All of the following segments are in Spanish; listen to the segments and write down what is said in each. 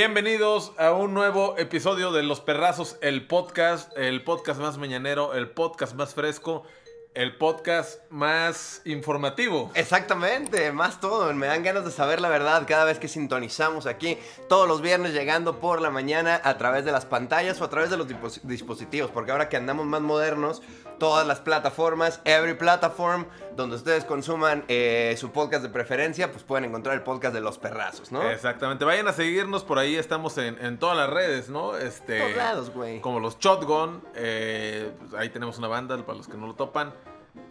Bienvenidos a un nuevo episodio de Los Perrazos, el podcast, el podcast más mañanero, el podcast más fresco, el podcast más informativo. Exactamente, más todo. Me dan ganas de saber la verdad cada vez que sintonizamos aquí, todos los viernes llegando por la mañana a través de las pantallas o a través de los dispos- dispositivos, porque ahora que andamos más modernos, todas las plataformas, every platform, donde ustedes consuman eh, su podcast de preferencia, pues pueden encontrar el podcast de los perrazos, ¿no? Exactamente, vayan a seguirnos por ahí, estamos en, en todas las redes, ¿no? Este, Todos lados, güey. Como los Shotgun, eh, pues ahí tenemos una banda para los que no lo topan.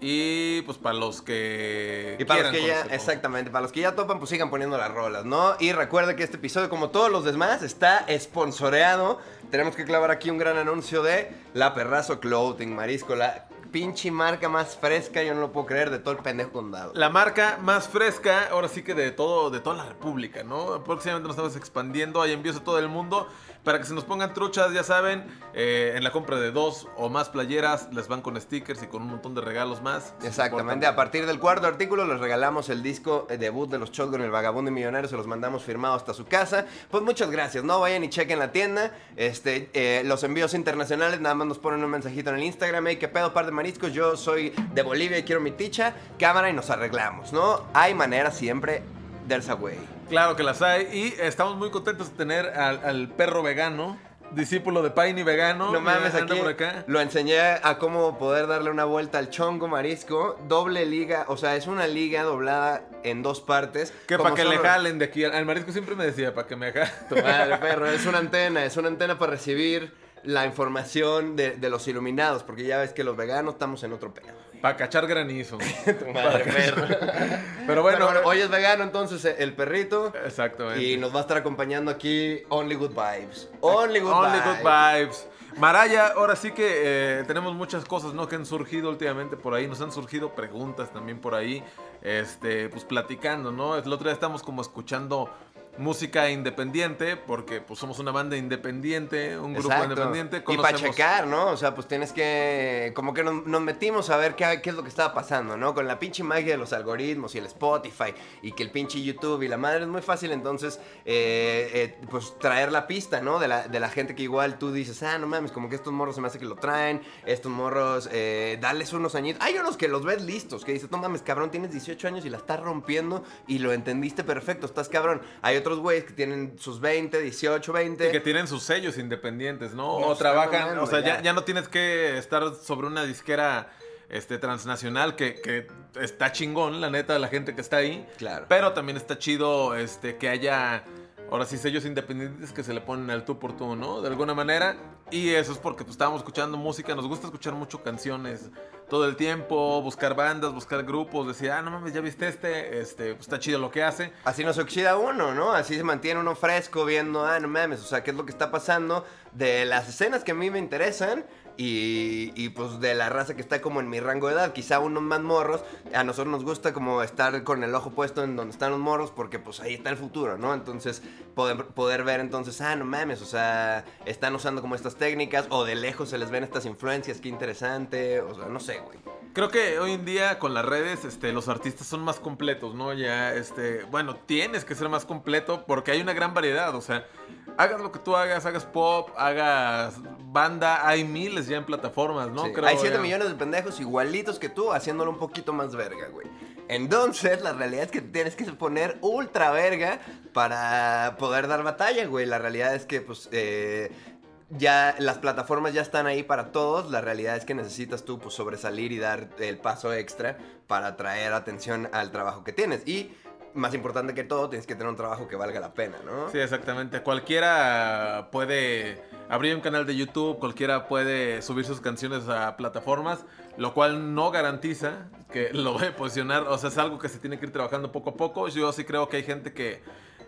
Y pues para los que. Y para los que ya, conocerlo. exactamente, para los que ya topan, pues sigan poniendo las rolas, ¿no? Y recuerden que este episodio, como todos los demás, está sponsoreado. Tenemos que clavar aquí un gran anuncio de La Perrazo Clothing, Marisco, la pinche marca más fresca, yo no lo puedo creer, de todo el pendejo condado. La marca más fresca, ahora sí que de todo, de toda la República, ¿no? Próximamente nos estamos expandiendo, hay envíos a todo el mundo. Para que se nos pongan truchas, ya saben, eh, en la compra de dos o más playeras les van con stickers y con un montón de regalos más. Exactamente, a partir del cuarto artículo les regalamos el disco eh, debut de los Shotgun, el vagabundo y millonario, se los mandamos firmado hasta su casa. Pues muchas gracias, ¿no? Vayan y chequen la tienda. Este, eh, los envíos internacionales, nada más nos ponen un mensajito en el Instagram, hey, qué pedo, par de mariscos, yo soy de Bolivia y quiero mi ticha, cámara y nos arreglamos, ¿no? Hay manera siempre, there's a way. Claro que las hay y estamos muy contentos de tener al, al perro vegano, discípulo de Piney vegano. No mames, aquí por acá. lo enseñé a cómo poder darle una vuelta al chongo marisco, doble liga, o sea, es una liga doblada en dos partes. Que para que le jalen de aquí. al- Al marisco siempre me decía, para que me jalen. Tu madre, perro, es una antena, es una antena para recibir la información de, de los iluminados, porque ya ves que los veganos estamos en otro pedo. Para cachar granizo. Tu madre, perro. Pero bueno, hoy es vegano, entonces eh, el perrito. exactamente. Y nos va a estar acompañando aquí Only Good Vibes. Only Good Only Vibes. good vibes. Maraya, ahora sí que eh, tenemos muchas cosas, ¿no? Que han surgido últimamente por ahí. Nos han surgido preguntas también por ahí. Este, pues platicando, ¿no? El otro día estamos como escuchando música independiente, porque pues somos una banda independiente, un grupo Exacto. independiente. Y para conocemos- checar, ¿no? O sea, pues tienes que. Como que nos, nos metimos a ver qué, qué es lo que estaba pasando, ¿no? Con la pinche magia de los algoritmos y el Spotify y que el pinche YouTube y la madre es muy fácil, entonces, eh, eh, pues traer la pista, ¿no? De la, de la gente que igual tú dices, ah, no mames, como que estos morros se me hace que lo traen, estos morros, eh, dales unos añitos. Hay unos que los ves listos, que dices, no mames, cabrón, tienes 18 años y la estás rompiendo y lo entendiste perfecto, estás cabrón. Hay otros güeyes que tienen sus 20, 18, 20. Y que tienen sus sellos independientes, ¿no? No, o está trabajan, o sea, ya. ya. ya no tienes que estar sobre una disquera este, transnacional que, que está chingón, la neta, la gente que está ahí. Claro. Pero también está chido este, que haya, ahora sí, sellos independientes que se le ponen al tú por tú, ¿no? De alguna manera. Y eso es porque pues, estábamos escuchando música, nos gusta escuchar mucho canciones todo el tiempo, buscar bandas, buscar grupos, decir, ah, no mames, ya viste este, este, pues está chido lo que hace. Así no se oxida uno, ¿no? Así se mantiene uno fresco viendo, ah, no mames, o sea, qué es lo que está pasando de las escenas que a mí me interesan y, y, pues de la raza que está como en mi rango de edad. Quizá unos más morros, a nosotros nos gusta como estar con el ojo puesto en donde están los morros porque pues ahí está el futuro, ¿no? Entonces poder, poder ver entonces, ah, no mames, o sea, están usando como estas técnicas o de lejos se les ven estas influencias, qué interesante, o sea, no sé, güey. Creo que hoy en día con las redes, este, los artistas son más completos, ¿no? Ya, este, bueno, tienes que ser más completo porque hay una gran variedad, o sea, hagas lo que tú hagas, hagas pop, hagas banda, hay miles ya en plataformas, ¿no? Sí, Creo Hay 7 ya. millones de pendejos igualitos que tú haciéndolo un poquito más verga, güey. Entonces, la realidad es que tienes que poner ultra verga para poder dar batalla, güey. La realidad es que, pues, eh, ya las plataformas ya están ahí para todos. La realidad es que necesitas tú, pues, sobresalir y dar el paso extra para atraer atención al trabajo que tienes. Y, más importante que todo, tienes que tener un trabajo que valga la pena, ¿no? Sí, exactamente. Cualquiera puede abrir un canal de YouTube, cualquiera puede subir sus canciones a plataformas, lo cual no garantiza que lo vaya a posicionar. O sea, es algo que se tiene que ir trabajando poco a poco. Yo sí creo que hay gente que,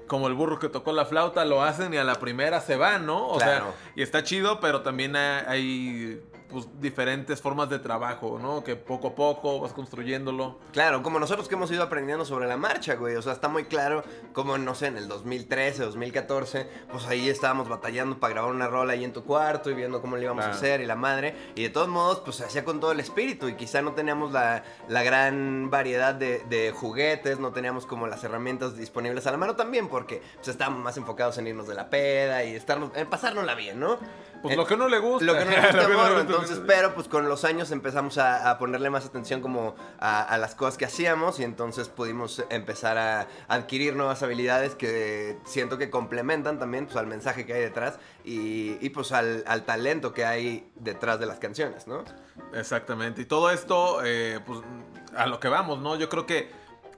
como el burro que tocó la flauta, lo hacen y a la primera se van, ¿no? O Claro. sea, y está chido, pero también hay- hay pues, diferentes formas de trabajo, ¿no? Que poco a poco vas construyéndolo. Claro, como nosotros que hemos ido aprendiendo sobre la marcha, güey. O sea, está muy claro como, no sé, en el 2013, 2014, pues ahí estábamos batallando para grabar una rola ahí en tu cuarto y viendo cómo le íbamos a hacer y la madre. Y de todos modos, pues se hacía con todo el espíritu y quizá no teníamos la, la gran variedad de, de juguetes, no teníamos como las herramientas disponibles a la mano también, porque pues, estábamos más enfocados en irnos de la peda y estarnos, en pasárnosla bien, ¿no? Pues lo que no le gusta. lo que no le gusta, Entonces, pero pues con los años empezamos a, a ponerle más atención como a, a las cosas que hacíamos y entonces pudimos empezar a adquirir nuevas habilidades que siento que complementan también pues al mensaje que hay detrás y, y, pues al, al talento que hay detrás de las canciones, ¿no? Exactamente. Y todo esto, eh, pues, a lo que vamos, ¿no? Yo creo que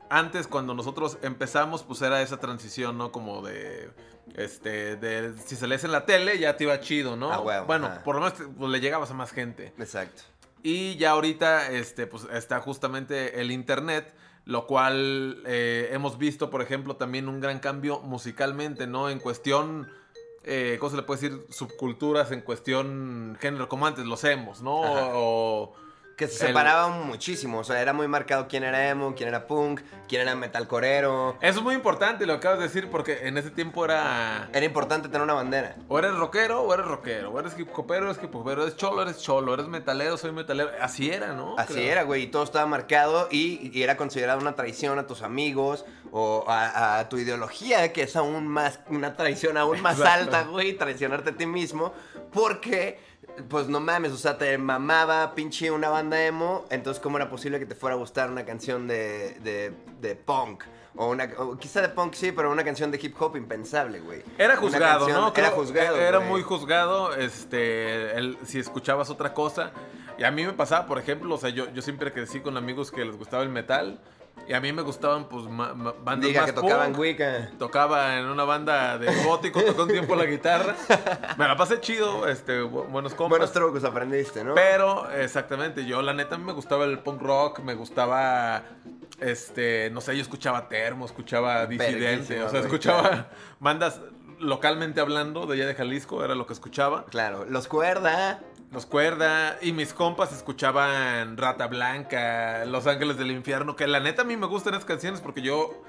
antes, cuando nosotros empezamos, pues era esa transición, ¿no? Como de. Este, de si se lees en la tele, ya te iba chido, ¿no? Ah, huevo, bueno, por lo menos te- pues, le llegabas a más gente. Exacto. Y ya ahorita, este, pues está justamente el internet, lo cual eh, hemos visto, por ejemplo, también un gran cambio musicalmente, ¿no? En cuestión, eh, ¿cómo se le puede decir? Subculturas, en cuestión género, como antes los hemos, ¿no? Ajá. O, Que se El- separaban muchísimo, o sea, era muy marcado quién era emo, quién era punk, quién era metalcorero. Eso es muy importante lo que acabas de decir, porque en ese tiempo era... Era importante tener una bandera. O eres rockero o eres rockero, o eres hip hopero, eres hip hopero, eres cholo, eres cholo, eres metalero, soy metalero. Así era, ¿no? Así Creo. era, güey, y todo estaba marcado y, y era considerado una traición a tus amigos o a, a tu ideología, que es aún más, una traición aún más Exacto. alta, güey, traicionarte a ti mismo, porque, pues no mames, o sea, te mamaba pinche una banda emo, entonces ¿cómo era posible que te fuera a gustar una canción de, de, de punk? O una, o quizá de punk sí, pero una canción de hip hop impensable, güey. Era juzgado, canción- ¿no? Era juzgado. Era güey. muy juzgado, este, el- si escuchabas otra cosa. Y a mí me pasaba, por ejemplo, o sea, yo, yo siempre crecí con amigos que les gustaba el metal. Y a mí me gustaban, pues, ma- ma- bandas Diga más que tocaban punk. Wicca. Tocaba en una banda de gótico, tocó un tiempo la guitarra. Me la pasé chido, este, bu- buenos compas. Buenos trucos aprendiste, ¿no? Pero, exactamente, yo la neta me gustaba el punk rock, me gustaba, este, no sé, yo escuchaba Termo, escuchaba Disidente, o sea, escuchaba claro. bandas localmente hablando de allá de Jalisco, era lo que escuchaba. Claro, los cuerda. Los Cuerda y mis compas escuchaban Rata Blanca, Los Ángeles del Infierno, que la neta a mí me gustan esas canciones porque yo,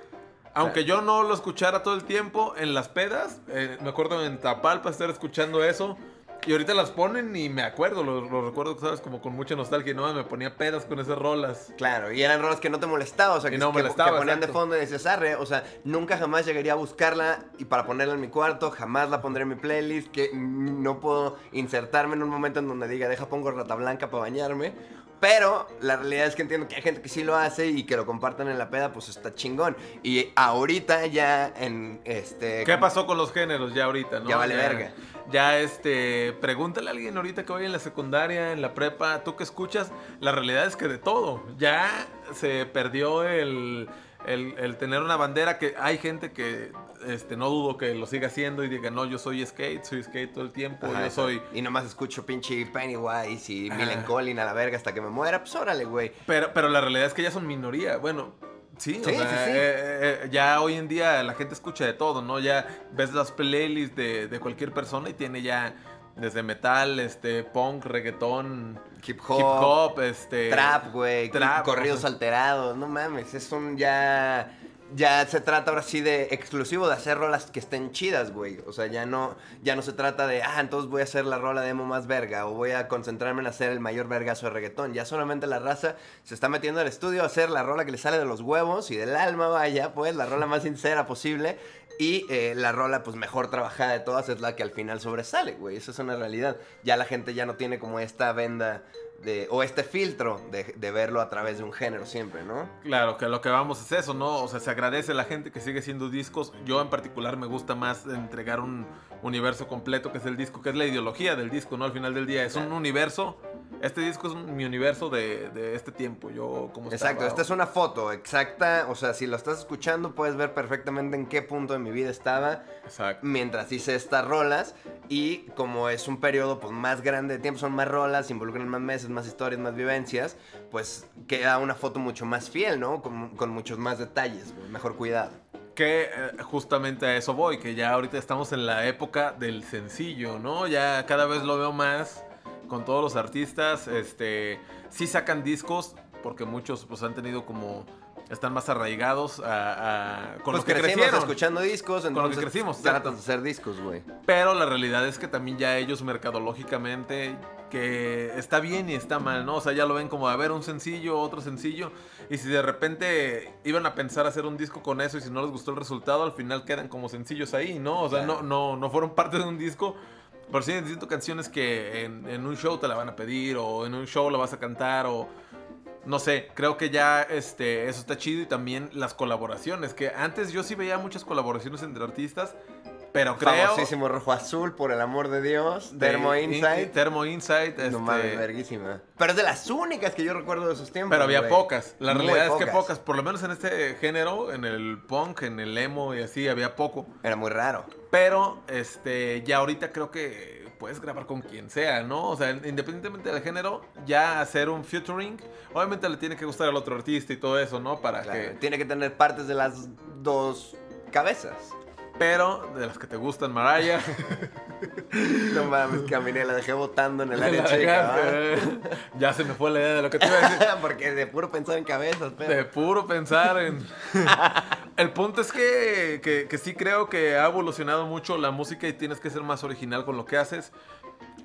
aunque yo no lo escuchara todo el tiempo en las pedas, eh, me acuerdo en Tapalpa estar escuchando eso. Y ahorita las ponen y me acuerdo, lo, lo recuerdo, ¿sabes? Como con mucha nostalgia, ¿no? Me ponía pedas con esas rolas. Claro, y eran rolas que no te molestaba, o sea, que, no que- que ponían de fondo y decías, arre, o sea, nunca jamás llegaría a buscarla y para ponerla en mi cuarto, jamás la pondré en mi playlist, que no puedo insertarme en un momento en donde diga, deja pongo rata blanca para bañarme. Pero la realidad es que entiendo que hay gente que sí lo hace y que lo compartan en la peda, pues está chingón. Y ahorita ya en este... ¿Qué pasó con los géneros ya ahorita, no? Ya vale verga. Ya, este, pregúntale a alguien ahorita que vaya en la secundaria, en la prepa, tú que escuchas, la realidad es que de todo. Ya se perdió el, el, el tener una bandera que hay gente que, este, no dudo que lo siga haciendo y diga, no, yo soy skate, soy skate todo el tiempo, Ajá, yo soy... Y nomás escucho pinche Pennywise y. Millen Collin a la verga hasta que me muera, pues órale, güey. Pero, pero la realidad es que ya son minoría. Bueno, sí, o sea, sí, sí. eh, eh, ya hoy en día la gente escucha de todo, ¿no? Ya ves las playlists de, de cualquier persona y tiene ya desde metal, este, punk, reggaetón, Hip hop. hip hop, este... Trap, güey. Corridos alterados. No mames. Es un ya. Ya se trata ahora sí de exclusivo de hacer rolas que estén chidas, güey. O sea, ya no, ya no se trata de, ah, entonces voy a hacer la rola de emo más verga o voy a concentrarme en hacer el mayor vergazo de reggaetón. Ya solamente la raza se está metiendo al estudio a hacer la rola que le sale de los huevos y del alma, vaya, pues, la rola más sincera posible. Y eh, la rola, pues, mejor trabajada de todas es la que al final sobresale, güey. Esa es una realidad. Ya la gente ya no tiene como esta venda de, o este filtro de, de verlo a través de un género siempre, ¿no? Claro, que lo que vamos es eso, ¿no? O sea, se agradece a la gente que sigue haciendo discos. Yo en particular me gusta más entregar un universo completo que es el disco, que es la ideología del disco, ¿no? Al final del día es un universo. Este disco es mi universo de, de este tiempo. Yo como Exacto, esta es una foto exacta, o sea, si lo estás escuchando puedes ver perfectamente en qué punto de mi vida estaba Exacto. mientras hice estas rolas y como es un periodo pues más grande de tiempo, son más rolas, involucran más meses, más historias, más vivencias, pues queda una foto mucho más fiel, ¿no? Con, con muchos más detalles, mejor cuidado. Que eh, justamente a eso voy, que ya ahorita estamos en la época del sencillo, ¿no? Ya cada vez lo veo más con todos los artistas. Este, sí sacan discos, porque muchos pues han tenido como están más arraigados a, a con pues los que crecimos crecieron. escuchando discos, entonces Con los que crecimos, tratan de hacer discos, güey. Pero la realidad es que también ya ellos mercadológicamente que está bien y está mal, ¿no? O sea, ya lo ven como a ver un sencillo, otro sencillo y si de repente iban a pensar hacer un disco con eso y si no les gustó el resultado, al final quedan como sencillos ahí, ¿no? O sea, Claro. no, no, no fueron parte de un disco. Pero sí necesito canciones que en, en un show te la van a pedir o en un show la vas a cantar o no sé, creo que ya este, eso está chido y también las colaboraciones, que antes yo sí veía muchas colaboraciones entre artistas, pero creo... Famosísimo Rojo Azul, por el amor de Dios. de Thermo In- Insight. Thermo Insight, este, No mames, verguísima. Pero es de las únicas que yo recuerdo de esos tiempos. pero había güey. pocas. La Muy realidad es que pocas, por lo menos en este género, en el punk, en el emo y así, había poco. Era muy raro. Pero este ya ahorita creo que puedes grabar con quien sea, ¿no? O sea, independientemente del género, ya hacer un featuring, obviamente le tiene que gustar al otro artista y todo eso, ¿no? Para Claro, que Tiene que tener partes de las dos cabezas. Pero de las que te gustan, Mariah. No mames, caminé, la dejé botando en el área chica. dejaste. ya se me fue la idea de lo que te iba a decir. Porque de puro pensar en cabezas, pero. De puro pensar en... El punto es que, que, que sí creo que ha evolucionado mucho la música y tienes que ser más original con lo que haces.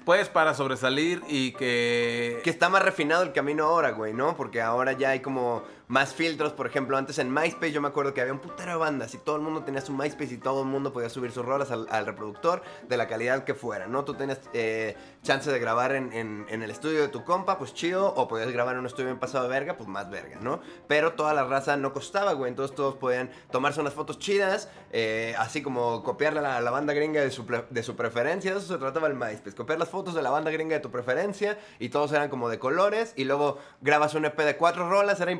Pues para sobresalir y que... Que está más refinado el camino ahora, güey, ¿no? Porque ahora ya hay como más filtros. Por ejemplo, antes en MySpace yo me acuerdo que había un putero de bandas y todo el mundo tenía su MySpace y todo el mundo podía subir sus rolas al, reproductor de la calidad que fuera, ¿no? Tú tenías eh, chance de grabar en, en- en el estudio de tu compa, pues chido, o podías grabar en un estudio bien pasado de verga, pues más verga, ¿no? Pero toda la raza no costaba, güey, entonces todos podían tomarse unas fotos chidas, eh, así como copiarle a la, banda gringa de su, de su preferencia, de eso se trataba el MySpace, copiar las fotos de la banda gringa de tu preferencia y todos eran como de colores y luego grabas un EP de cuatro rolas, era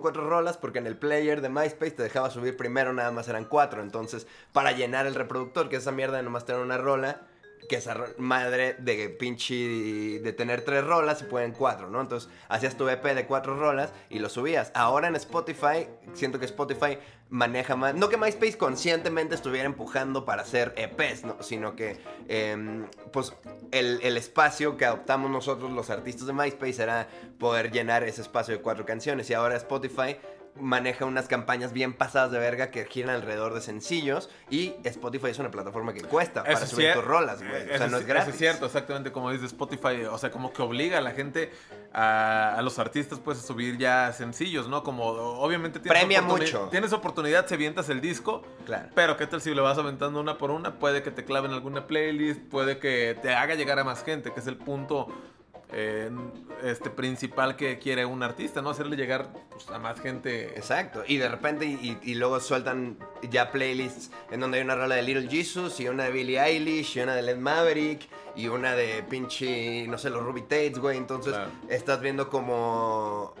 cuatro rolas porque en el player de MySpace te dejaba subir primero, nada más eran cuatro, entonces para llenar el reproductor, que esa mierda de nomás tener una rola, que esa madre de pinche de tener tres rolas se pueden cuatro, ¿no? Entonces hacías tu EP de cuatro rolas y lo subías. Ahora en Spotify, siento que Spotify maneja más, no que MySpace conscientemente estuviera empujando para hacer EPs, ¿no? sino que em, pues el, el espacio que adoptamos nosotros los artistas de MySpace era poder llenar ese espacio de cuatro canciones y ahora Spotify maneja unas campañas bien pasadas de verga que giran alrededor de sencillos y Spotify es una plataforma que cuesta para Eso subir cier- tus rolas, güey. O sea, no es- gratis. Eso es cierto, exactamente como dice Spotify. O sea, como que obliga a la gente, a, a los artistas, pues, a subir ya sencillos, ¿no? Como, obviamente tienes Premia mucho. Tienes oportunidad, se avientas el disco. Claro. Pero qué tal si le vas aventando una por una, puede que te claven alguna playlist, puede que te haga llegar a más gente, que es el punto eh, este principal que quiere un artista, ¿no? Hacerle llegar pues, a más gente. Exacto. Y de repente, y, y luego sueltan ya playlists en donde hay una rola de Little Jesus y una de Billie Eilish y una de Led Maverick y una de pinche, no sé, los Ruby Tates, güey. Entonces Claro. estás viendo como...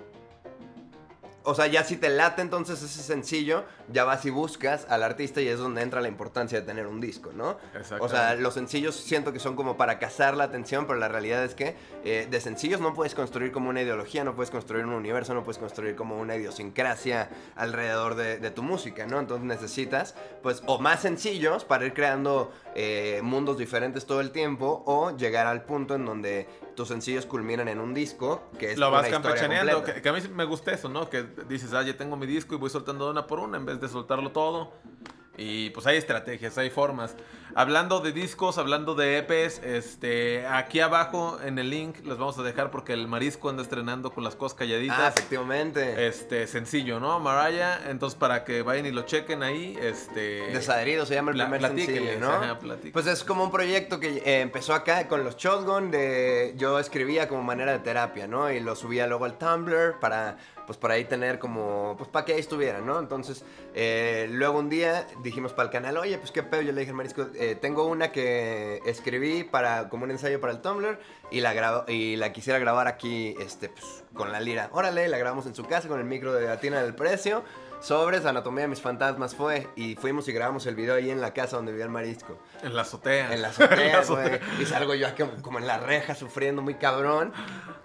O sea, ya si te late entonces ese sencillo, ya vas y buscas al artista y es donde entra la importancia de tener un disco, ¿no? O sea, los sencillos siento que son como para cazar la atención, pero la realidad es que eh, de sencillos no puedes construir como una ideología, no puedes construir un universo, no puedes construir como una idiosincrasia alrededor de, de tu música, ¿no? Entonces necesitas, pues, o más sencillos para ir creando eh, mundos diferentes todo el tiempo, o llegar al punto en donde tus sencillos culminan en un disco, que es lo vas campechaneando, que, que a mí me gusta eso, ¿no? Que dices, ah, ya tengo mi disco y voy soltando una por una en vez de soltarlo todo. Y pues hay estrategias, hay formas. Hablando de discos, hablando de EPs, este, aquí abajo en el link les vamos a dejar porque el Marisco anda estrenando con las cosas calladitas. Ah, efectivamente. Este, sencillo, ¿no? Mariah, entonces para que vayan y lo chequen ahí, este... Desadherido se llama el primer sencillo, ¿no? ajá. Pues es como un proyecto que eh, empezó acá con los Shotgun, de yo escribía como manera de terapia, ¿no? Y lo subía luego al Tumblr para, pues para ahí tener como, pues para que ahí estuviera, ¿no? Entonces, eh, luego un día dijimos para el canal, oye, pues qué pedo, yo le dije al marisco, eh, tengo una que escribí para, como un ensayo para el Tumblr y la, grabo, y la quisiera grabar aquí, este, pues, con la lira. Órale, la grabamos en su casa con el micro de Latina del Precio. Sobres, Anatomía de mis fantasmas fue y fuimos y grabamos el video ahí en la casa donde vivía el marisco. En la azotea. En la azotea, güey. Y salgo yo aquí como en la reja sufriendo muy cabrón.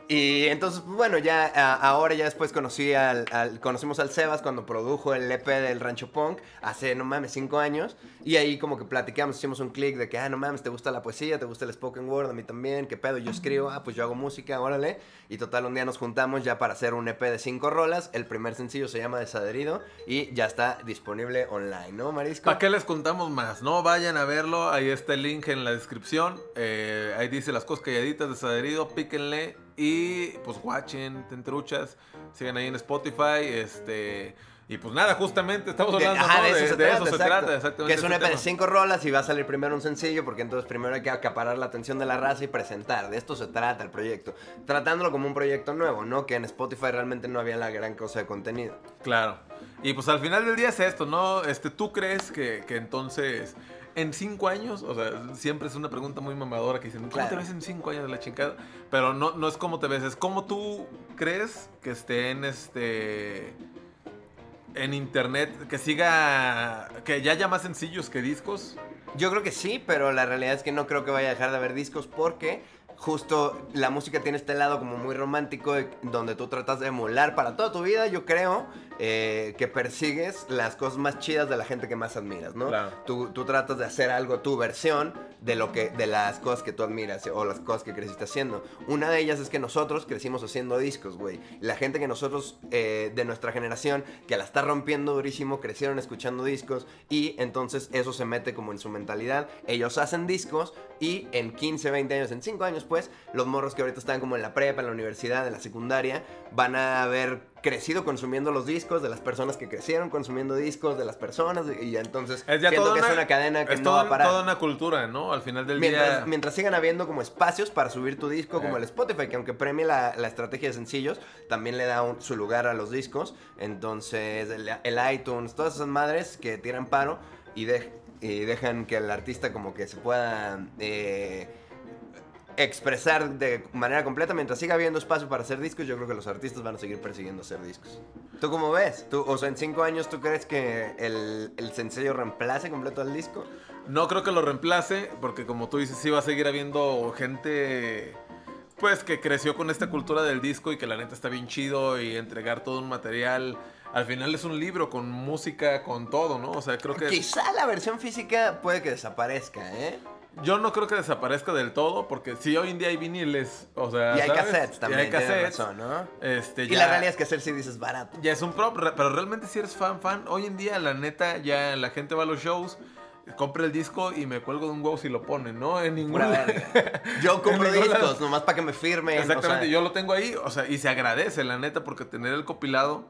Y entonces, pues, bueno, ya a- ahora ya después conocí al, al- conocimos al Sebas cuando produjo el EP del Rancho Punk hace, no mames, cinco años. Y ahí como que platicamos, hicimos un clic de que, ah, no mames, te gusta la poesía, te gusta el spoken word, a mí también, qué pedo, yo escribo, ah, pues yo hago música, órale. Y total, un día nos juntamos ya para hacer un EP de cinco rolas. El primer sencillo se llama Desadherido y ya está disponible online, ¿no, Marisco? ¿Para qué les contamos más? No, vayan a verlo. Ahí está el link en la descripción. Eh, ahí dice las cosas calladitas de Saderido. Píquenle. Y pues watchen, tentruchas. Sigan ahí en Spotify. Este. Y pues nada, justamente estamos De- hablando ajá, ¿no? de eso se trata, eso se trata, exactamente. Que es un EP de cinco rolas y va a salir primero un sencillo, porque entonces primero hay que acaparar la atención de la raza y presentar. De esto se trata el proyecto. Tratándolo como un proyecto nuevo, ¿no? Que en Spotify realmente no había la gran cosa de contenido. Claro. Y pues al final del día es esto, ¿no? Este, ¿Tú crees que, que entonces en cinco años, o sea, siempre es una pregunta muy mamadora que dicen, ¿cómo Claro. te ves en cinco años de la chingada? Pero no, no es cómo te ves, es cómo tú crees que esté en este... En internet, que siga, que ya haya más sencillos que discos. Yo creo que sí, pero la realidad es que no creo que vaya a dejar de haber discos porque justo la música tiene este lado como muy romántico de- donde tú tratas de emular para toda tu vida, yo creo, eh, que persigues las cosas más chidas de la gente que más admiras, ¿no? Claro. Tú, tú tratas de hacer algo, tu versión de lo que, de las cosas que tú admiras o las cosas que creciste haciendo. Una de ellas es que nosotros crecimos haciendo discos, güey. La gente que nosotros, eh, de nuestra generación, que la está rompiendo durísimo, crecieron escuchando discos y entonces eso se mete como en su mentalidad. Ellos hacen discos y en 15, 20 años, en 5 años, pues, los morros que ahorita están como en la prepa, en la universidad, en la secundaria, van a haber crecido consumiendo los discos de las personas que crecieron consumiendo discos de las personas y entonces Es ya siento que una, es una cadena que es no toda, va a parar. toda una cultura, ¿no? Al final del Mientras, día... mientras sigan habiendo como espacios para subir tu disco, como el Spotify, que aunque premie la, la estrategia de sencillos, también le da un- su lugar a los discos. Entonces, el, el iTunes, todas esas madres que tiran paro y, dej- y dejan que el artista como que se pueda eh, expresar de manera completa. Mientras siga habiendo espacio para hacer discos, yo creo que los artistas van a seguir persiguiendo hacer discos. ¿Tú cómo ves? ¿Tú, o sea, en cinco años, ¿tú crees que el, el sencillo reemplace completo al disco? No creo que lo reemplace, porque como tú dices, sí va a seguir habiendo gente, pues, que creció con esta cultura del disco y que la neta está bien chido y entregar todo un material. Al final es un libro con música, con todo, ¿no? O sea, creo que... Quizá la versión física puede que desaparezca, ¿eh? Yo no creo que desaparezca del todo, porque si hoy en día hay viniles, o sea... Y hay ¿sabes? cassettes también, Y hay cassettes. razón, ¿no? Este, Y la realidad es que hacer CDs es barato. Ya es un prop, pero realmente si eres fan, fan, hoy en día la neta ya la gente va a los shows, compra el disco y me cuelgo de un huevo si lo ponen, ¿no? En ningún Pura verga. Yo compro discos nomás para que me firmen. Exactamente, o sea, yo lo tengo ahí, o sea, y se agradece la neta porque tener el compilado,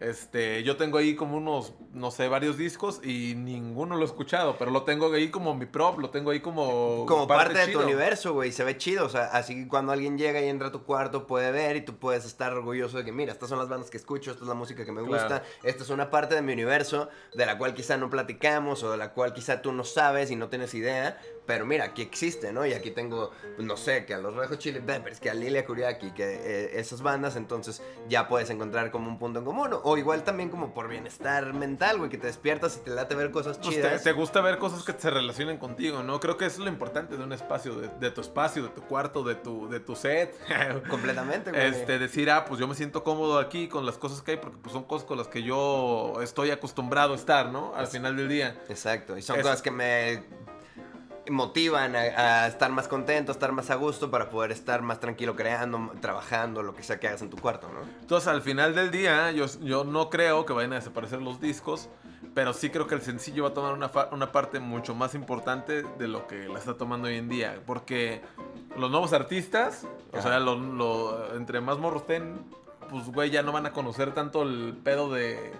este, yo tengo ahí como unos, no sé, varios discos y ninguno lo he escuchado, pero lo tengo ahí como mi prop, lo tengo ahí como Como parte, de tu universo, güey, se ve chido, o sea, así que cuando alguien llega y entra a tu cuarto puede ver y tú puedes estar orgulloso de que, mira, estas son las bandas que escucho, esta es la música que me gusta, Claro. esta es una parte de mi universo de la cual quizá no platicamos o de la cual quizá tú no sabes y no tienes idea, pero mira, aquí existe, ¿no? Y aquí tengo, pues, no sé, que a los Red Hot Chili Peppers, que a Lilia Kuriaki, que eh, esas bandas, entonces ya puedes encontrar como un punto en común, o igual también como por bienestar mental, güey, que te despiertas y te late ver cosas Pues te, chidas. te gusta ver cosas que se relacionen contigo, ¿no? Creo que eso es lo importante de un espacio, de, de tu espacio, de tu cuarto, de tu, de tu set. Completamente, güey. Este, decir, ah, pues yo me siento cómodo aquí con las cosas que hay, porque pues son cosas con las que yo estoy acostumbrado a estar, ¿no? Al final del día. Exacto, y son Es- cosas que me motivan a, a estar más contento, a estar más a gusto para poder estar más tranquilo creando, trabajando, lo que sea que hagas en tu cuarto, ¿no? Entonces, al final del día, yo, yo no creo que vayan a desaparecer los discos, pero sí creo que el sencillo va a tomar una, una parte mucho más importante de lo que la está tomando hoy en día. Porque los nuevos artistas, o sea, lo- lo- entre más morros estén, pues, güey, ya no van a conocer tanto el pedo de,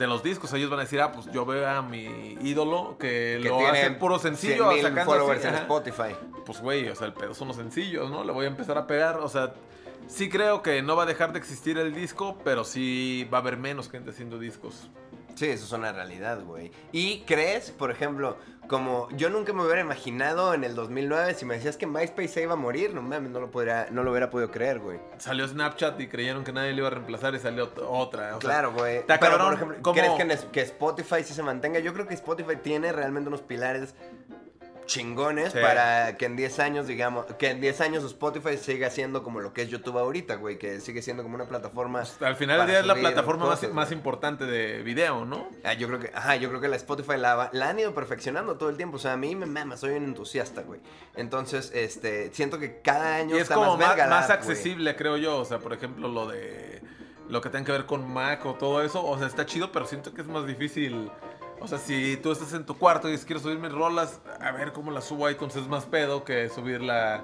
de los discos. Ellos van a decir, ah, pues yo veo a mi ídolo que, Que lo hace puro sencillo, 100,000 sacando followers así, en ajá Spotify. pues güey, o sea, el pedo son los sencillos, ¿no? Le voy a empezar a pegar, o sea, sí creo que no va a dejar de existir el disco, pero sí va a haber menos gente haciendo discos. Sí, eso es una realidad, güey. ¿Y crees, por ejemplo, como yo nunca me hubiera imaginado en el 2009 si me decías que MySpace se iba a morir, no mames, no lo, podría, no lo hubiera podido creer, güey. Salió Snapchat y creyeron que nadie le iba a reemplazar y salió ot- otra. o Claro, güey. Pero, cabrón, por ejemplo, ¿cómo? ¿crees que, que Spotify sí se mantenga? Yo creo que Spotify tiene realmente unos pilares chingones Sí. para que en 10 años, digamos, que en 10 años Spotify siga siendo como lo que es YouTube ahorita, güey, que sigue siendo como una plataforma. Al final del día es la plataforma más, cosas, más güey. importante de video, ¿no? Ah, yo creo que, ajá, yo creo que la Spotify la, han ido perfeccionando todo el tiempo. O sea, a mí me mama, soy un entusiasta, güey. Entonces, este, siento que cada año Y es está como más, güey. accesible, creo yo. O sea, por ejemplo, lo de lo que tenga que ver con Mac o todo eso. O sea, está chido, pero siento que es más difícil. O sea, si tú estás en tu cuarto y dices, quiero subir mis rolas, a ver cómo las subo a iTunes es más pedo que subirla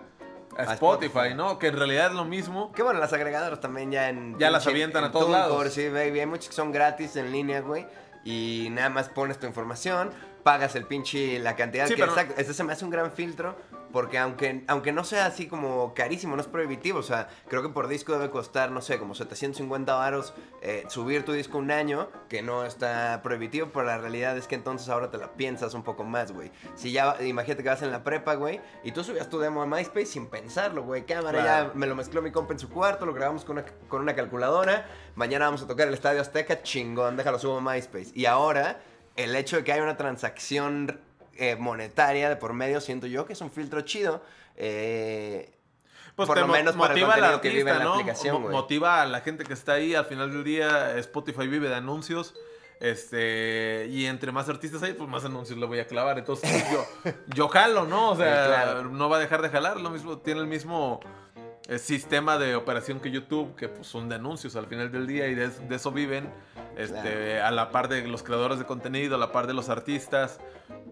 a A Spotify, Spotify. ¿no? Que en realidad es lo mismo. Que bueno, las agregadoras también ya en. Ya las avientan a todos lados. Sí, baby. Hay muchas que son gratis en línea, güey. Y nada más pones tu información, pagas el pinche. La cantidad Sí, que. pero- Exacto. Ese se me hace un gran filtro. Porque aunque, aunque no sea así como carísimo, no es prohibitivo. O sea, creo que por disco debe costar, no sé, como 750 varos eh, subir tu disco un año, que no está prohibitivo, pero la realidad es que entonces ahora te la piensas un poco más, güey. Si ya, imagínate que vas en la prepa, güey, y tú subías tu demo a MySpace sin pensarlo, güey. Cámara, Claro. ya me lo mezcló mi compa en su cuarto, lo grabamos con una, con una calculadora. Mañana vamos a tocar el Estadio Azteca, chingón, déjalo subo a MySpace. Y ahora, el hecho de que haya una transacción eh, monetaria de por medio, siento yo que es un filtro chido. eh, Pues por te lo menos para el motiva al contenido que vive en artista, la ¿no? aplicación, Mo- motiva a la gente que está ahí. Al final del día, Spotify vive de anuncios. Este, y entre más artistas hay, pues más anuncios le voy a clavar. Entonces, pues, yo, yo jalo, ¿no? O sea, claro. no va a dejar de jalar. Lo mismo, tiene el mismo eh, sistema de operación que YouTube, que pues son de anuncios al final del día y de, de eso viven. Este, a la par de los creadores de contenido, a la par de los artistas.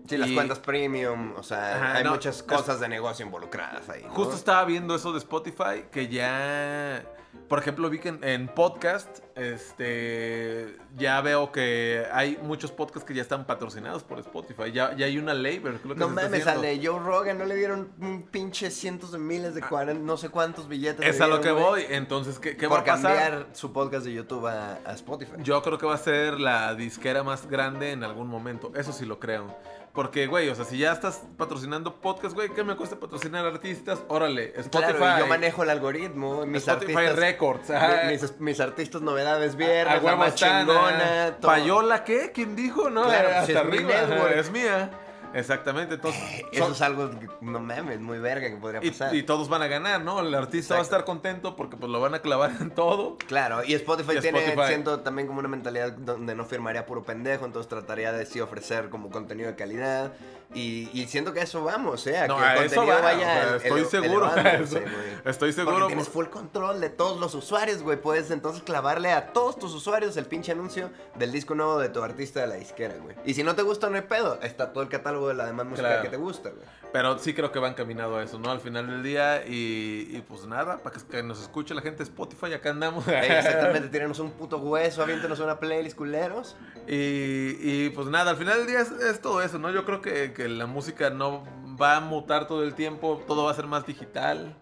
Sí, las cuentas premium, o sea, Ajá, hay no, muchas es- cosas de negocio involucradas ahí. ¿no? Justo estaba viendo eso de Spotify, que ya, por ejemplo, vi que en, en podcast, este, ya veo que hay muchos podcasts que ya están patrocinados por Spotify. Ya, ya hay una ley, pero creo que No se mames, de Joe Rogan no le dieron un pinche cientos de miles de cuarenta, no sé cuántos billetes. le Es a lo que voy. Entonces, ¿qué, qué va a pasar? cambiar su podcast de YouTube a, a Spotify. Yo creo que va a ser la disquera más grande en algún momento. Eso sí lo creo. Porque, güey, o sea, si ya estás patrocinando podcast, güey, ¿qué me cuesta patrocinar artistas? Órale, Spotify. Claro, yo manejo el algoritmo, mis Spotify artistas, Records. ajá. mi- mis, mis artistas novedades viernes, A la huevo más chingona, todo. ¿Payola qué? ¿Quién dijo? No, Claro, Eh, pues, hasta es mi arriba. network. ajá, Es mía. Exactamente, entonces. Eso son- es algo, que, no mames, muy verga que podría pasar. y, y todos van a ganar, ¿no? El artista va a estar contento porque pues lo van a clavar en todo. Claro, y Spotify Y tiene, Spotify. siento también como una mentalidad donde no firmaría puro pendejo, entonces trataría de sí ofrecer como contenido de calidad. Y, y siento que a eso vamos, ¿eh? A No, que a el eso contenido va, vaya o sea, ele- estoy seguro, eso- estoy seguro, Porque tienes full control de todos los usuarios, güey. Puedes entonces clavarle a todos tus usuarios el pinche anuncio del disco nuevo de tu artista de la disquera, güey. Y si no te gusta, no hay pedo. Está todo el catálogo de la demás música Claro. que te gusta, güey. Pero sí creo que va encaminado a eso, ¿no? Al final del día. Y, y, pues nada, para que, que nos escuche la gente de Spotify, acá andamos. Exactamente, tírenos un puto hueso, aviéntenos una playlist, culeros. Y, y, pues nada, al final del día es, es todo eso, ¿no? Yo creo que, que la música no va a mutar todo el tiempo, todo va a ser más digital.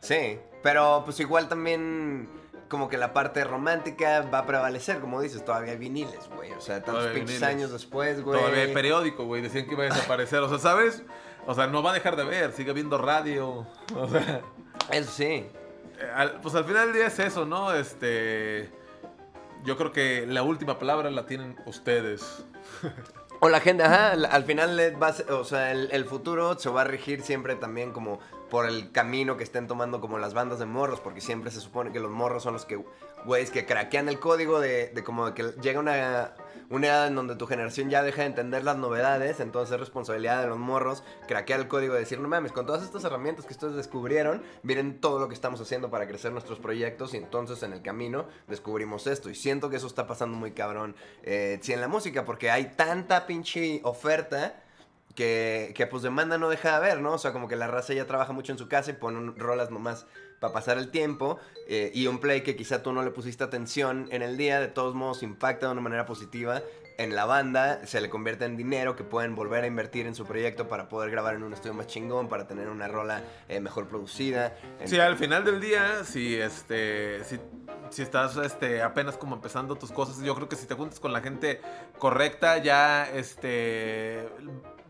Sí, pero pues igual también como que la parte romántica va a prevalecer, como dices, todavía hay viniles, güey. O sea, tantos pinches años después, güey. Todavía hay periódico, güey, decían que iba a desaparecer, o sea, ¿sabes? O sea, no va a dejar de ver, sigue viendo radio, o sea... Eso sí. al- pues al final del día es eso, ¿no? Este... Yo creo que la última palabra la tienen ustedes. O la gente, ajá, al- al final va o sea, el futuro se va a regir siempre también como por el camino que estén tomando como las bandas de morros, porque siempre se supone que los morros son los que, güeyes, que craquean el código de, de como que llega una, una edad en donde tu generación ya deja de entender las novedades, entonces es responsabilidad de los morros craquear el código y decir, no mames, con todas estas herramientas que ustedes descubrieron, miren todo lo que estamos haciendo para crecer nuestros proyectos y entonces en el camino descubrimos esto. Y siento que eso está pasando muy cabrón, eh, sí, en la música, porque hay tanta pinche oferta que, que pues demanda no deja de haber, ¿no? O sea, como que la raza ya trabaja mucho en su casa y pone rolas nomás para pasar el tiempo eh, y un play que quizá tú no le pusiste atención en el día, de todos modos impacta de una manera positiva en la banda, se le convierte en dinero que pueden volver a invertir en su proyecto para poder grabar en un estudio más chingón, para tener una rola eh, mejor producida. Sí, al final del día, si este, si, si estás este, apenas como empezando tus cosas, yo creo que si te juntas con la gente correcta, ya este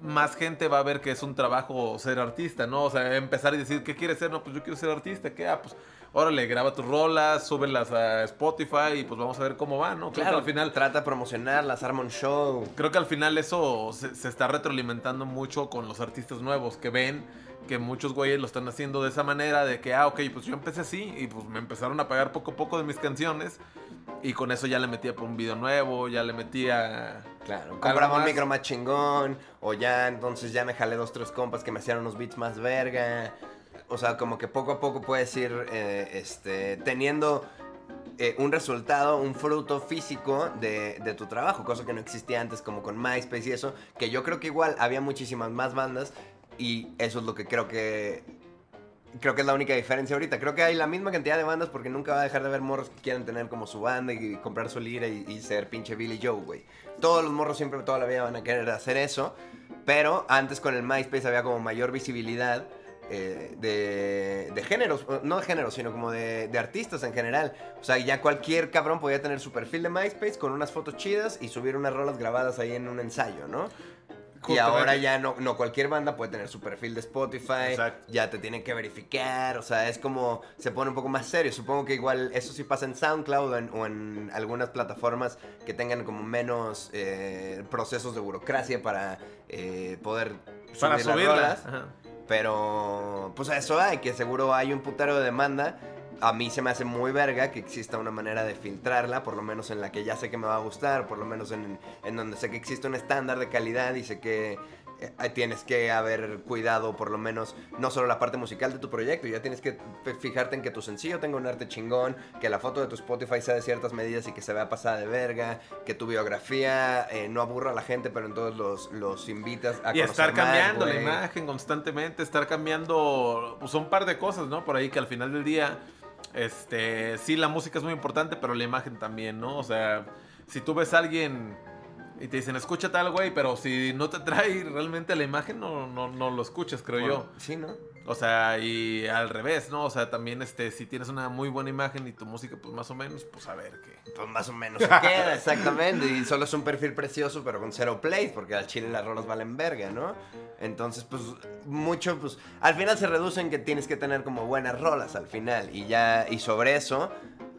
más gente va a ver que es un trabajo ser artista, ¿no? O sea, empezar y decir, ¿qué quieres ser? No, pues yo quiero ser artista, ¿qué? Ah, pues órale, graba tus rolas, súbelas a Spotify y pues vamos a ver cómo va, ¿no? Creo Claro, que al final trata de promocionarlas, arma un show. Creo que al final eso se, se está retroalimentando mucho con los artistas nuevos que ven que muchos güeyes lo están haciendo de esa manera, de que, ah, ok, pues yo empecé así y pues me empezaron a pagar poco a poco de mis canciones y con eso ya le metía por un video nuevo, ya le metía... Claro, compraba un micro más chingón, o ya entonces ya me jalé dos, tres compas que me hacían unos beats más verga. O sea, como que poco a poco puedes ir eh, este, teniendo eh, un resultado, un fruto físico de, de tu trabajo, cosa que no existía antes como con MySpace y eso, que yo creo que igual había muchísimas más bandas y eso es lo que creo que creo que es la única diferencia ahorita. Creo que hay la misma cantidad de bandas porque nunca va a dejar de haber morros que quieran tener como su banda y comprar su lira y, ser pinche Billy Joe, güey. Todos los morros siempre toda la vida van a querer hacer eso, pero antes con el MySpace había como mayor visibilidad. eh, de, de géneros, no de géneros, sino como de, de artistas en general. O sea, ya cualquier cabrón podía tener su perfil de MySpace con unas fotos chidas y subir unas rolas grabadas ahí en un ensayo, ¿no? Y ahora ya no, no cualquier banda puede tener su perfil de Spotify, Exacto. ya te tienen que verificar, o sea, es como se pone un poco más serio. Supongo que igual eso sí pasa en SoundCloud o en, o en algunas plataformas que tengan como menos eh, procesos de burocracia para eh, poder Para subir las subirla. rolas. Ajá. Pero, pues a eso hay, que seguro hay un putero de demanda. A mí se me hace muy verga que exista una manera de filtrarla, por lo menos en la que ya sé que me va a gustar, por lo menos en, en donde sé que existe un estándar de calidad y sé que eh, tienes que haber cuidado por lo menos no solo la parte musical de tu proyecto, ya tienes que fijarte en que tu sencillo tenga un arte chingón, que la foto de tu Spotify sea de ciertas medidas y que se vea pasada de verga, que tu biografía eh, no aburra a la gente, pero entonces los, los invitas a Y estar más, cambiando la imagen constantemente, estar cambiando pues un par de cosas, ¿no? Por ahí que al final del día, este, sí, la música es muy importante, pero la imagen también, ¿no? O sea, si tú ves a alguien y te dicen, escucha tal, güey, pero si no te trae realmente la imagen, no, no, no lo escuchas, creo yo. Sí, ¿no? O sea, y al revés, ¿no? O sea, también, este, si tienes una muy buena imagen y tu música, pues más o menos, pues a ver qué. Pues más o menos se queda, exactamente. Y solo es un perfil precioso, pero con cero plays, porque al chile las rolas valen verga, ¿no? Entonces, pues, mucho, pues, al final se reduce en que tienes que tener como buenas rolas al final. Y ya, y sobre eso,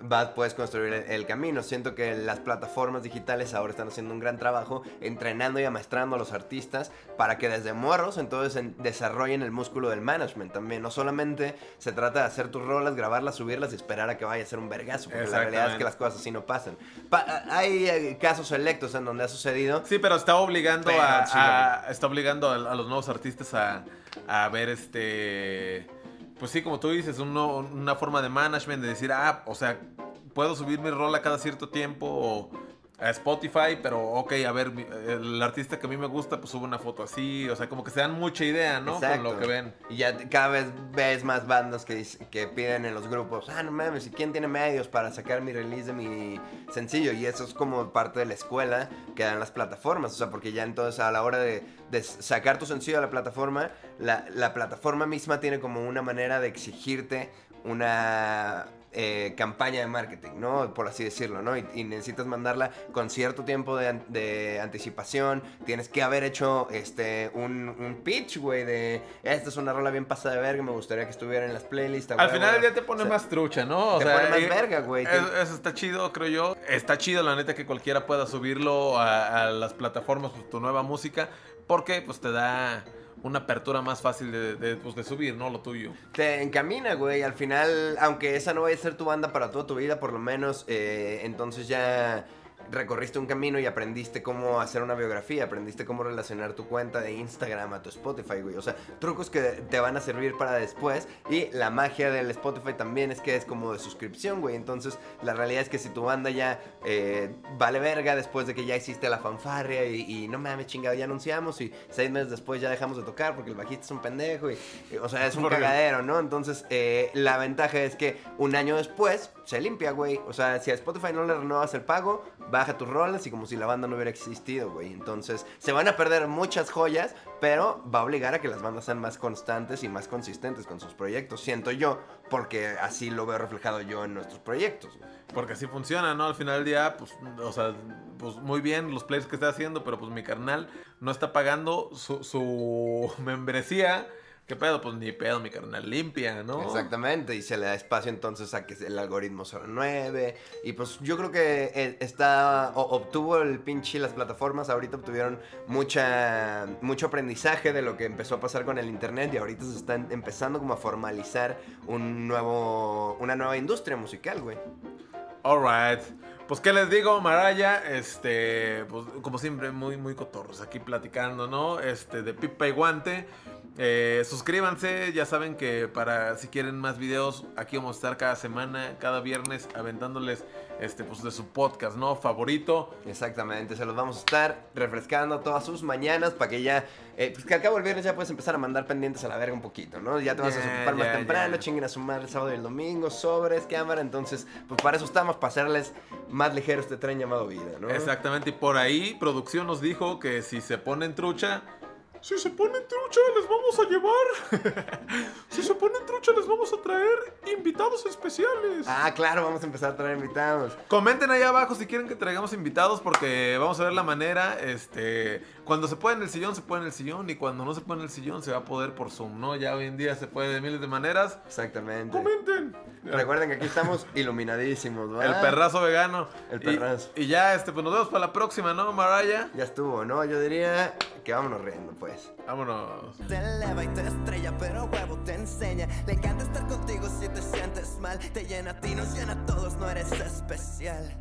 vas, puedes construir el, el camino. Siento que las plataformas digitales ahora están haciendo un gran trabajo entrenando y amaestrando a los artistas para que desde morros entonces en- desarrollen el músculo del management también. No solamente se trata de hacer tus rolas, grabarlas, subirlas y esperar a que vaya a ser un vergazo, porque la realidad es que las cosas así no pasan. Pa- hay eh, casos selectos en donde ha sucedido. Sí, pero está obligando Pero a, sí, a- está obligando a, a los nuevos artistas a, a ver este pues sí, como tú dices, un nuevo- una forma de management de decir, ah, o sea, puedo subir mi rola cada cierto tiempo o a Spotify, pero ok, a ver, el artista que a mí me gusta, pues sube una foto así, o sea, como que se dan mucha idea, ¿no? Con lo que ven. Y ya cada vez ves más bandas que, que piden en los grupos, ah, no mames, ¿y quién tiene medios para sacar mi release de mi sencillo? Y eso es como parte de la escuela que dan las plataformas, o sea, porque ya entonces a la hora de, sacar tu sencillo a la plataforma, la, la plataforma misma tiene como una manera de exigirte una eh, campaña de marketing, ¿no? Por así decirlo, ¿no? Y, y necesitas mandarla con cierto tiempo de, an- de anticipación. Tienes que haber hecho este un, un pitch, güey, de esta es una rola bien pasada de verga, me gustaría que estuviera en las playlists. Al huevo". final ya te pone O sea, más trucha, ¿no? O te sea, pone más y- verga, güey. Eso, eso está chido, creo yo. Está chido, la neta, que cualquiera pueda subirlo a, a las plataformas, pues, tu nueva música, porque pues te da una apertura más fácil de, pues, de subir, ¿no? Lo tuyo. te encamina, güey. Al final, aunque esa no vaya a ser tu banda para toda tu vida, por lo menos, eh, entonces ya recorriste un camino y aprendiste cómo hacer una biografía, aprendiste cómo relacionar tu cuenta de Instagram a tu Spotify, güey. O sea, trucos que te van a servir para después. Y la magia del Spotify también es que es como de suscripción, güey. Entonces, la realidad es que si tu banda ya eh, vale verga después de que ya hiciste la fanfarria y, y no mames, chingado, ya anunciamos y seis meses después ya dejamos de tocar porque el bajista es un pendejo y, y, o sea, es un cagadero, ¿no? Entonces, eh, la ventaja es que un año después se limpia, güey. O sea, si a Spotify no le renuevas el pago, baja tus rolas y como si la banda no hubiera existido, güey. Entonces, se van a perder muchas joyas, pero va a obligar a que las bandas sean más constantes y más consistentes con sus proyectos, siento yo, porque así lo veo reflejado yo en nuestros proyectos. Porque así funciona, ¿no? Al final del día, pues, o sea, pues muy bien los players que está haciendo, pero pues mi carnal no está pagando su membresía, ¿Qué pedo? Pues ni pedo, mi carnal, limpia, ¿no? Exactamente, y se le da espacio entonces a que el algoritmo se renueve. Y pues yo creo que eh, está, o- obtuvo el pinche las plataformas, ahorita obtuvieron mucha, mucho aprendizaje de lo que empezó a pasar con el internet y ahorita se están empezando como a formalizar un nuevo, una nueva industria musical, güey. Alright. Pues qué les digo, Maraya, este, pues como siempre, muy, muy cotorros aquí platicando, ¿no? Este, de pipa y guante. Eh, suscríbanse, ya saben que para si quieren más videos, aquí vamos a estar cada semana, cada viernes, aventándoles este, pues de su podcast, ¿no? Favorito. Exactamente, se los vamos a estar refrescando todas sus mañanas para que ya, eh, pues que al cabo del viernes ya puedes empezar a mandar pendientes a la verga un poquito, ¿no? Ya te vas a Ya, desocupar más temprano, ya. chinguen a sumar el sábado y el domingo, sobres, cámara, entonces, pues para eso estamos, para hacerles más ligero este tren llamado vida, ¿no? Exactamente, y por ahí producción nos dijo que si se ponen trucha, si se ponen trucha les vamos a llevar. si se ponen trucha les vamos a traer invitados especiales. Ah, claro, vamos a empezar a traer invitados. Comenten ahí abajo si quieren que traigamos invitados porque vamos a ver la manera, este, cuando se puede en el sillón se puede en el sillón y cuando no se puede en el sillón se va a poder por Zoom, ¿no? Ya hoy en día se puede de miles de maneras. Exactamente. Comenten. Recuerden que aquí estamos iluminadísimos, ¿va? El perrazo vegano. El Y- perrazo. Y, ya, este, pues nos vemos para la próxima, ¿no, Maraya? Ya estuvo, ¿no? Yo diría que vámonos riendo, pues. Vámonos. Te eleva y te estrella, pero huevo te enseña. Le encanta estar contigo si te sientes mal. Te llena a ti, nos llena a todos, no eres especial.